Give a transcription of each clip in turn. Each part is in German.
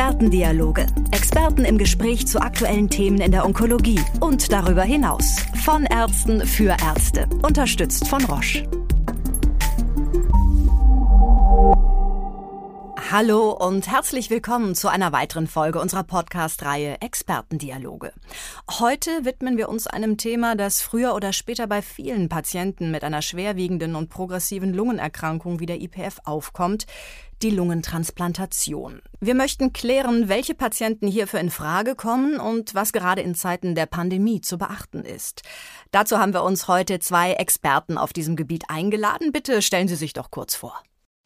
Expertendialoge. Experten im Gespräch zu aktuellen Themen in der Onkologie und darüber hinaus. Von Ärzten für Ärzte. Unterstützt von Roche. Hallo und herzlich willkommen zu einer weiteren Folge unserer Podcast-Reihe Expertendialoge. Heute widmen wir uns einem Thema, das früher oder später bei vielen Patienten mit einer schwerwiegenden und progressiven Lungenerkrankung wie der IPF aufkommt, die Lungentransplantation. Wir möchten klären, welche Patienten hierfür in Frage kommen und was gerade in Zeiten der Pandemie zu beachten ist. Dazu haben wir uns heute zwei Experten auf diesem Gebiet eingeladen. Bitte stellen Sie sich doch kurz vor.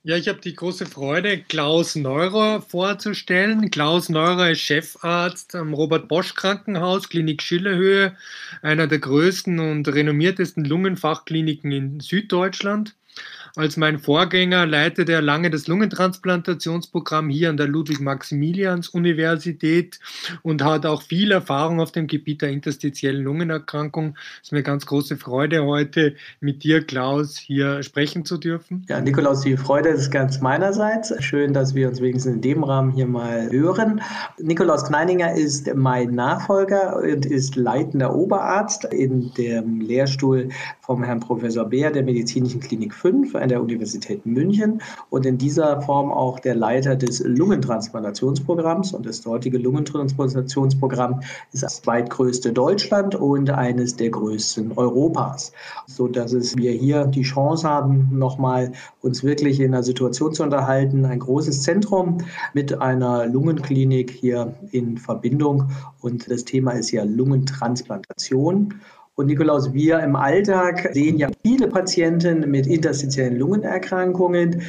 Ja, ich habe die große Freude, Klaus Neurer vorzustellen. Klaus Neurer ist Chefarzt am Robert Bosch Krankenhaus, Klinik Schillerhöhe, einer der größten und renommiertesten Lungenfachkliniken in Süddeutschland. Als mein Vorgänger leitete er lange das Lungentransplantationsprogramm hier an der Ludwig-Maximilians-Universität und hat auch viel Erfahrung auf dem Gebiet der interstitiellen Lungenerkrankung. Es ist mir ganz große Freude, heute mit dir, Klaus, hier sprechen zu dürfen. Ja, Nikolaus, die Freude ist ganz meinerseits. Schön, dass wir uns wenigstens in dem Rahmen hier mal hören. Nikolaus Kleininger ist mein Nachfolger und ist leitender Oberarzt in dem Lehrstuhl vom Herrn Professor Beer der Medizinischen Klinik 5 an der Universität München und in dieser Form auch der Leiter des Lungentransplantationsprogramms. Und das dortige Lungentransplantationsprogramm ist das zweitgrößte Deutschland und eines der größten Europas, sodass es wir hier die Chance haben, nochmal uns wirklich in einer Situation zu unterhalten, ein großes Zentrum mit einer Lungenklinik hier in Verbindung. Und das Thema ist ja Lungentransplantation. Und Nikolaus, wir im Alltag sehen ja viele Patienten mit interstitiellen Lungenerkrankungen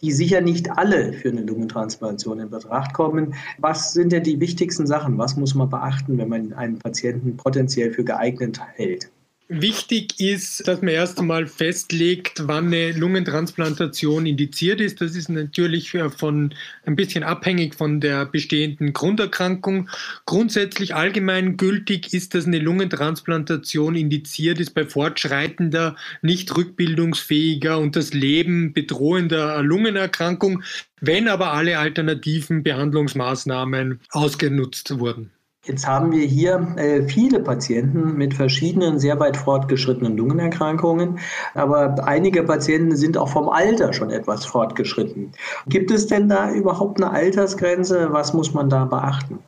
die sicher nicht alle für eine Lungentransplantation in Betracht kommen. Was sind denn die wichtigsten Sachen? Was muss man beachten, wenn man einen Patienten potenziell für geeignet hält? Wichtig ist, dass man erst einmal festlegt, wann eine Lungentransplantation indiziert ist. Das ist natürlich von ein bisschen abhängig von der bestehenden Grunderkrankung. Grundsätzlich allgemein gültig ist, dass eine Lungentransplantation indiziert ist bei fortschreitender, nicht rückbildungsfähiger und das Leben bedrohender Lungenerkrankung, wenn aber alle alternativen Behandlungsmaßnahmen ausgenutzt wurden. Jetzt haben wir hier äh, viele Patienten mit verschiedenen sehr weit fortgeschrittenen Lungenerkrankungen, aber einige Patienten sind auch vom Alter schon etwas fortgeschritten. Gibt es denn da überhaupt eine Altersgrenze? Was muss man da beachten?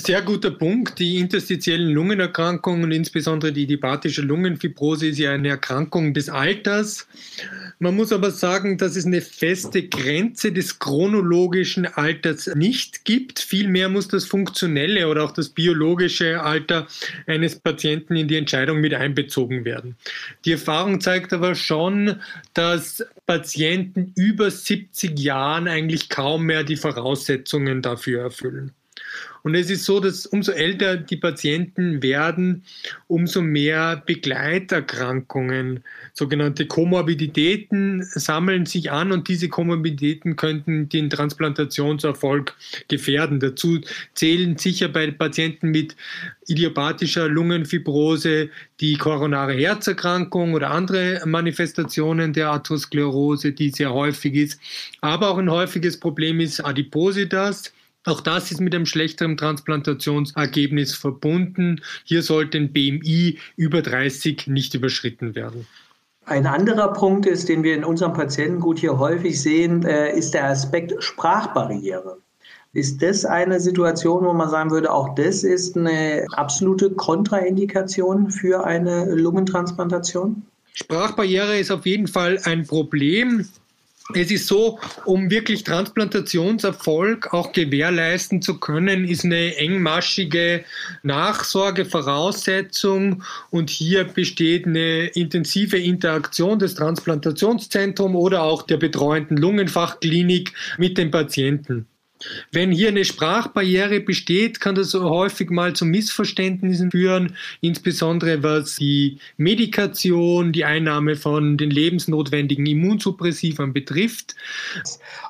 Sehr guter Punkt. Die interstitiellen Lungenerkrankungen, insbesondere die diabatische Lungenfibrose, ist ja eine Erkrankung des Alters. Man muss aber sagen, dass es eine feste Grenze des chronologischen Alters nicht gibt. Vielmehr muss das funktionelle oder auch das biologische Alter eines Patienten in die Entscheidung mit einbezogen werden. Die Erfahrung zeigt aber schon, dass Patienten über 70 Jahren eigentlich kaum mehr die Voraussetzungen dafür erfüllen. Und es ist so, dass umso älter die Patienten werden, umso mehr Begleiterkrankungen, sogenannte Komorbiditäten sammeln sich an und diese Komorbiditäten könnten den Transplantationserfolg gefährden. Dazu zählen sicher bei Patienten mit idiopathischer Lungenfibrose die koronare Herzerkrankung oder andere Manifestationen der Atherosklerose, die sehr häufig ist. Aber auch ein häufiges Problem ist Adipositas auch das ist mit einem schlechteren Transplantationsergebnis verbunden. Hier sollte ein BMI über 30 nicht überschritten werden. Ein anderer Punkt ist, den wir in unserem Patientengut hier häufig sehen, äh, ist der Aspekt Sprachbarriere. Ist das eine Situation, wo man sagen würde, auch das ist eine absolute Kontraindikation für eine Lungentransplantation? Sprachbarriere ist auf jeden Fall ein Problem. Es ist so, um wirklich Transplantationserfolg auch gewährleisten zu können, ist eine engmaschige Nachsorgevoraussetzung und hier besteht eine intensive Interaktion des Transplantationszentrums oder auch der betreuenden Lungenfachklinik mit dem Patienten. Wenn hier eine Sprachbarriere besteht, kann das häufig mal zu Missverständnissen führen, insbesondere was die Medikation, die Einnahme von den lebensnotwendigen Immunsuppressivern betrifft.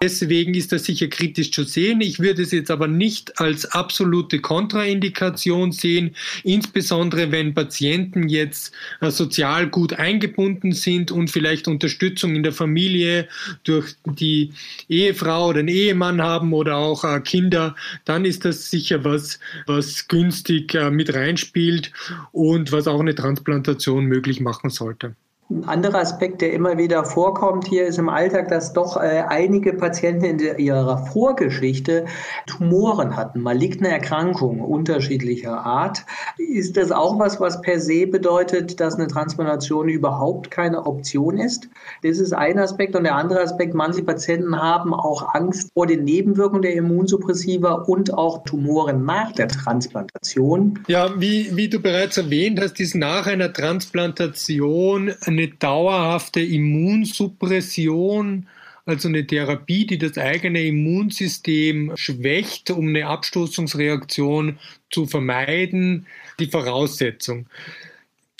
Deswegen ist das sicher kritisch zu sehen. Ich würde es jetzt aber nicht als absolute Kontraindikation sehen, insbesondere wenn Patienten jetzt äh, sozial gut eingebunden sind und vielleicht Unterstützung in der Familie durch die Ehefrau oder den Ehemann haben oder auch äh, Kinder, dann ist das sicher was, was günstig äh, mit reinspielt und was auch eine Transplantation möglich machen sollte. Ein anderer Aspekt, der immer wieder vorkommt hier, ist im Alltag, dass doch äh, einige Patienten in ihrer Vorgeschichte Tumoren hatten, maligne Erkrankungen unterschiedlicher Art. Ist das auch was, was per se bedeutet, dass eine Transplantation überhaupt keine Option ist? Das ist ein Aspekt. Und der andere Aspekt, manche Patienten haben auch Angst vor den Nebenwirkungen der Immunsuppressiva und auch Tumoren nach der Transplantation. Ja, wie, wie du bereits erwähnt hast, ist nach einer Transplantation eine dauerhafte Immunsuppression, also eine Therapie, die das eigene Immunsystem schwächt, um eine Abstoßungsreaktion zu vermeiden, die Voraussetzung.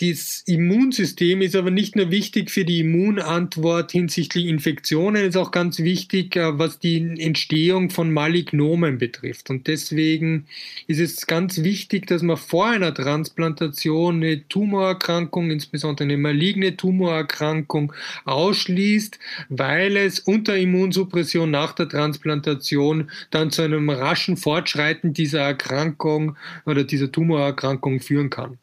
Das Immunsystem ist aber nicht nur wichtig für die Immunantwort hinsichtlich Infektionen, ist auch ganz wichtig, äh, was die Entstehung von Malignomen betrifft. Und deswegen ist es ganz wichtig, dass man vor einer Transplantation eine Tumorerkrankung, insbesondere eine maligne Tumorerkrankung, ausschließt, weil es unter Immunsuppression nach der Transplantation dann zu einem raschen Fortschreiten dieser Erkrankung oder dieser Tumorerkrankung führen kann.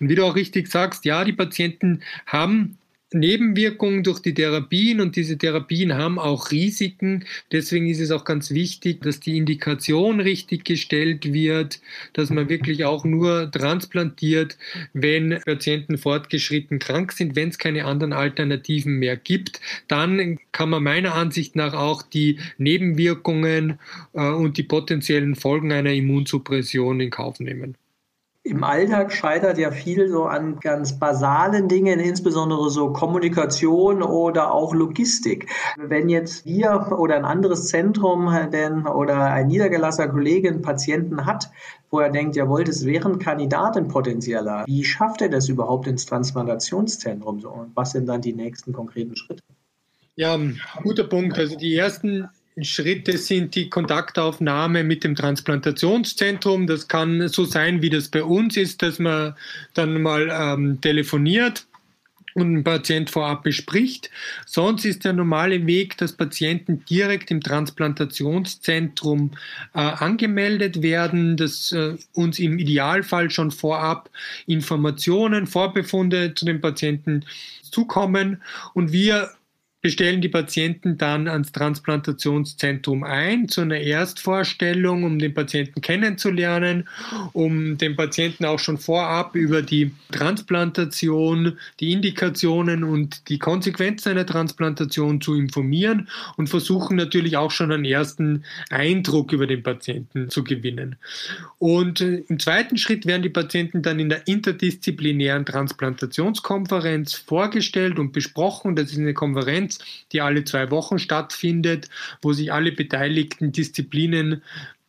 Und wie du auch richtig sagst, ja, die Patienten haben Nebenwirkungen durch die Therapien und diese Therapien haben auch Risiken. Deswegen ist es auch ganz wichtig, dass die Indikation richtig gestellt wird, dass man wirklich auch nur transplantiert, wenn Patienten fortgeschritten krank sind, wenn es keine anderen Alternativen mehr gibt. Dann kann man meiner Ansicht nach auch die Nebenwirkungen äh, und die potenziellen Folgen einer Immunsuppression in Kauf nehmen. Im Alltag scheitert ja viel so an ganz basalen Dingen, insbesondere so Kommunikation oder auch Logistik. Wenn jetzt wir oder ein anderes Zentrum denn oder ein niedergelassener Kollege einen Patienten hat, wo er denkt, jawohl, das wäre ein Kandidat, ein potenzieller. Wie schafft er das überhaupt ins Transplantationszentrum? Und was sind dann die nächsten konkreten Schritte? Ja, guter Punkt. Also die ersten Schritte sind die Kontaktaufnahme mit dem Transplantationszentrum. Das kann so sein, wie das bei uns ist, dass man dann mal ähm, telefoniert und ein Patient vorab bespricht. Sonst ist der normale Weg, dass Patienten direkt im Transplantationszentrum äh, angemeldet werden, dass äh, uns im Idealfall schon vorab Informationen, Vorbefunde zu den Patienten zukommen und wir bestellen die Patienten dann ans Transplantationszentrum ein zu einer Erstvorstellung, um den Patienten kennenzulernen, um den Patienten auch schon vorab über die Transplantation, die Indikationen und die Konsequenzen einer Transplantation zu informieren und versuchen natürlich auch schon einen ersten Eindruck über den Patienten zu gewinnen. Und im zweiten Schritt werden die Patienten dann in der interdisziplinären Transplantationskonferenz vorgestellt und besprochen. Das ist eine Konferenz, die alle zwei Wochen stattfindet, wo sich alle beteiligten Disziplinen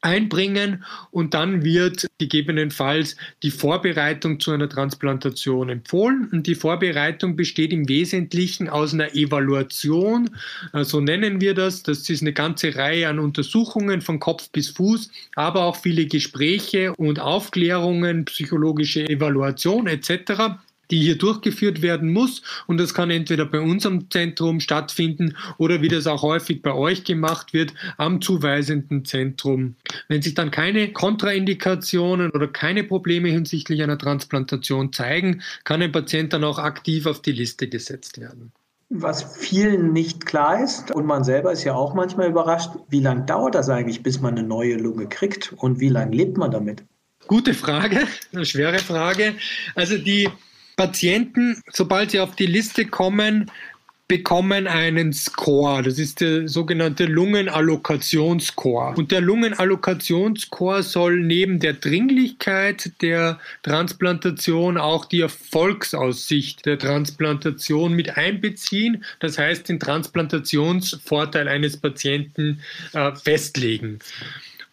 einbringen und dann wird gegebenenfalls die Vorbereitung zu einer Transplantation empfohlen. Und die Vorbereitung besteht im Wesentlichen aus einer Evaluation, äh, so nennen wir das. Das ist eine ganze Reihe an Untersuchungen von Kopf bis Fuß, aber auch viele Gespräche und Aufklärungen, psychologische Evaluation etc die hier durchgeführt werden muss. Und das kann entweder bei unserem Zentrum stattfinden oder wie das auch häufig bei euch gemacht wird, am zuweisenden Zentrum. Wenn sich dann keine Kontraindikationen oder keine Probleme hinsichtlich einer Transplantation zeigen, kann ein Patient dann auch aktiv auf die Liste gesetzt werden. Was vielen nicht klar ist, und man selber ist ja auch manchmal überrascht, wie lange dauert das eigentlich, bis man eine neue Lunge kriegt und wie lange lebt man damit? Gute Frage, eine schwere Frage. Also die Patienten, sobald sie auf die Liste kommen, bekommen einen Score. Das ist der sogenannte Lungenallokationsscore. Und der Lungenallokationsscore soll neben der Dringlichkeit der Transplantation auch die Erfolgsaussicht der Transplantation mit einbeziehen. Das heißt, den Transplantationsvorteil eines Patienten äh, festlegen.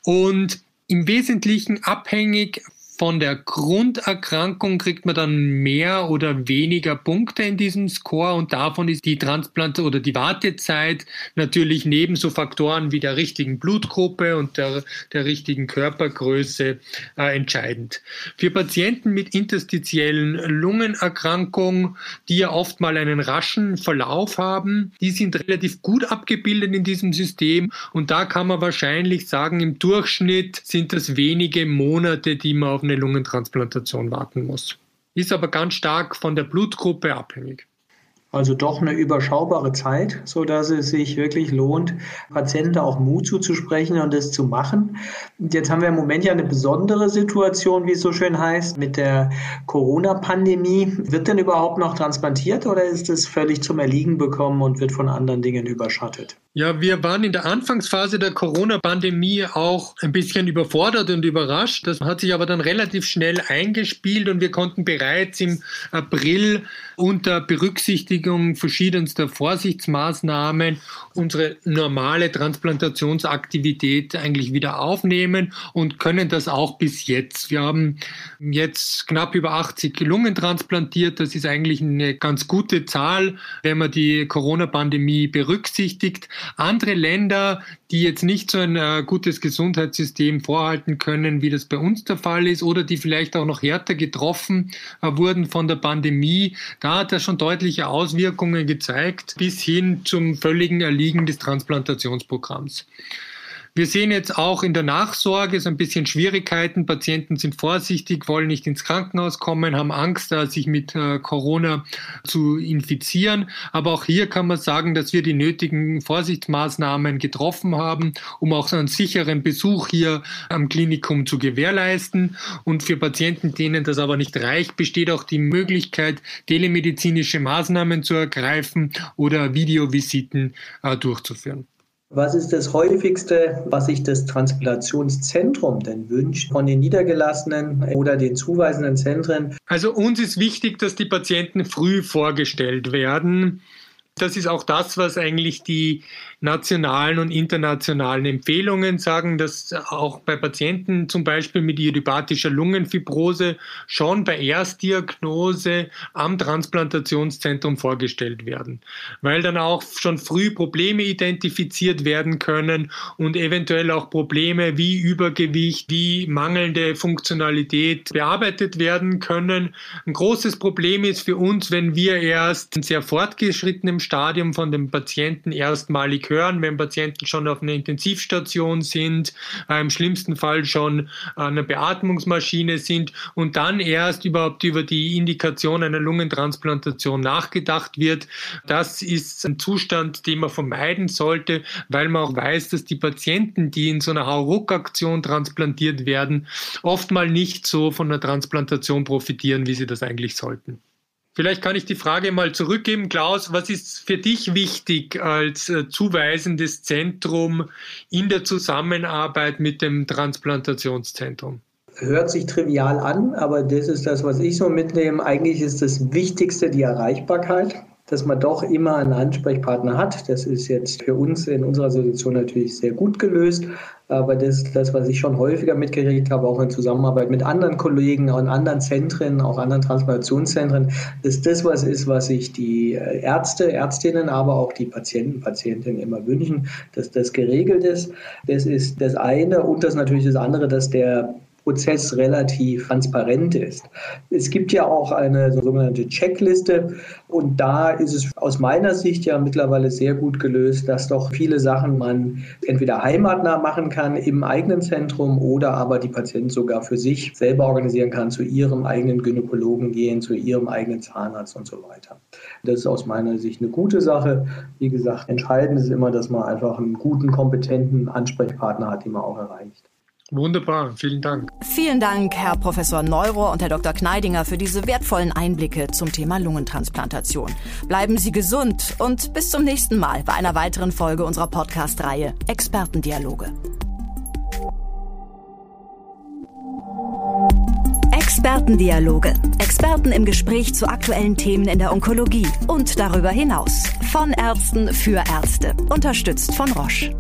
Und im Wesentlichen abhängig von der Grunderkrankung kriegt man dann mehr oder weniger Punkte in diesem Score und davon ist die Transplant oder die Wartezeit natürlich neben so Faktoren wie der richtigen Blutgruppe und der, der richtigen Körpergröße äh, entscheidend. Für Patienten mit interstitiellen Lungenerkrankungen, die ja oft mal einen raschen Verlauf haben, die sind relativ gut abgebildet in diesem System und da kann man wahrscheinlich sagen, im Durchschnitt sind das wenige Monate, die man auf eine Lungentransplantation warten muss. Ist aber ganz stark von der Blutgruppe abhängig. Also doch eine überschaubare Zeit, so dass es sich wirklich lohnt, Patienten auch Mut zuzusprechen und das zu machen. Jetzt haben wir im Moment ja eine besondere Situation, wie es so schön heißt, mit der Corona-Pandemie. Wird denn überhaupt noch transplantiert oder ist es völlig zum Erliegen bekommen und wird von anderen Dingen überschattet? Ja, wir waren in der Anfangsphase der Corona-Pandemie auch ein bisschen überfordert und überrascht. Das hat sich aber dann relativ schnell eingespielt und wir konnten bereits im April unter Berücksichtigung verschiedenster Vorsichtsmaßnahmen unsere normale Transplantationsaktivität eigentlich wieder aufnehmen und können das auch bis jetzt. Wir haben jetzt knapp über 80 Lungen transplantiert. Das ist eigentlich eine ganz gute Zahl, wenn man die Corona-Pandemie berücksichtigt. Andere Länder, die jetzt nicht so ein äh, gutes Gesundheitssystem vorhalten können, wie das bei uns der Fall ist, oder die vielleicht auch noch härter getroffen äh, wurden von der Pandemie, da hat das schon deutliche Auswirkungen gezeigt, bis hin zum völligen Erliegen des Transplantationsprogramms. Wir sehen jetzt auch in der Nachsorge so ein bisschen Schwierigkeiten. Patienten sind vorsichtig, wollen nicht ins Krankenhaus kommen, haben Angst, sich mit äh, Corona zu infizieren. Aber auch hier kann man sagen, dass wir die nötigen Vorsichtsmaßnahmen getroffen haben, um auch einen sicheren Besuch hier am Klinikum zu gewährleisten. Und für Patienten, denen das aber nicht reicht, besteht auch die Möglichkeit, telemedizinische Maßnahmen zu ergreifen oder Videovisiten äh, durchzuführen. Was ist das häufigste, was sich das Transplantationszentrum denn wünscht von den niedergelassenen oder den zuweisenden Zentren? Also uns ist wichtig, dass die Patienten früh vorgestellt werden. Das ist auch das, was eigentlich die nationalen und internationalen Empfehlungen sagen, dass auch bei Patienten zum Beispiel mit idiopathischer Lungenfibrose schon bei Erstdiagnose am Transplantationszentrum vorgestellt werden, weil dann auch schon früh Probleme identifiziert werden können und eventuell auch Probleme wie Übergewicht, wie mangelnde Funktionalität bearbeitet werden können. Ein großes Problem ist für uns, wenn wir erst in sehr fortgeschrittenem Stadium von dem Patienten erstmalig hören, wenn Patienten schon auf einer Intensivstation sind, äh, im schlimmsten Fall schon an einer Beatmungsmaschine sind und dann erst überhaupt über die Indikation einer Lungentransplantation nachgedacht wird. Das ist ein Zustand, den man vermeiden sollte, weil man auch weiß, dass die Patienten, die in so einer Hauruck-Aktion transplantiert werden, oft nicht so von der Transplantation profitieren, wie sie das eigentlich sollten. Vielleicht kann ich die Frage mal zurückgeben. Klaus, was ist für dich wichtig als äh, zuweisendes Zentrum in der Zusammenarbeit mit dem Transplantationszentrum? Hört sich trivial an, aber das ist das, was ich so mitnehme. Eigentlich ist das Wichtigste die Erreichbarkeit dass man doch immer einen Ansprechpartner hat. Das ist jetzt für uns in unserer Situation natürlich sehr gut gelöst. Aber das ist das, was ich schon häufiger mitgekriegt habe, auch in Zusammenarbeit mit anderen Kollegen, auch in anderen Zentren, auch anderen Transplantationszentren, dass das was ist, was sich die Ärzte, Ärztinnen, aber auch die Patienten, Patientinnen immer wünschen, dass das geregelt ist. Das ist das eine. Und das natürlich das andere, dass der Prozess relativ transparent ist. Es gibt ja auch eine sogenannte Checkliste und da ist es aus meiner Sicht ja mittlerweile sehr gut gelöst, dass doch viele Sachen man entweder heimatnah machen kann im eigenen Zentrum oder aber die Patienten sogar für sich selber organisieren kann, zu ihrem eigenen Gynäkologen gehen, zu ihrem eigenen Zahnarzt und so weiter. Das ist aus meiner Sicht eine gute Sache. Wie gesagt, entscheidend ist immer, dass man einfach einen guten, kompetenten Ansprechpartner hat, den man auch erreicht. Wunderbar, vielen Dank. Vielen Dank, Herr Professor Neurohr und Herr Dr. Kneidinger, für diese wertvollen Einblicke zum Thema Lungentransplantation. Bleiben Sie gesund und bis zum nächsten Mal bei einer weiteren Folge unserer Podcast-Reihe Expertendialoge. Expertendialoge. Experten im Gespräch zu aktuellen Themen in der Onkologie und darüber hinaus. Von Ärzten für Ärzte. Unterstützt von Roche.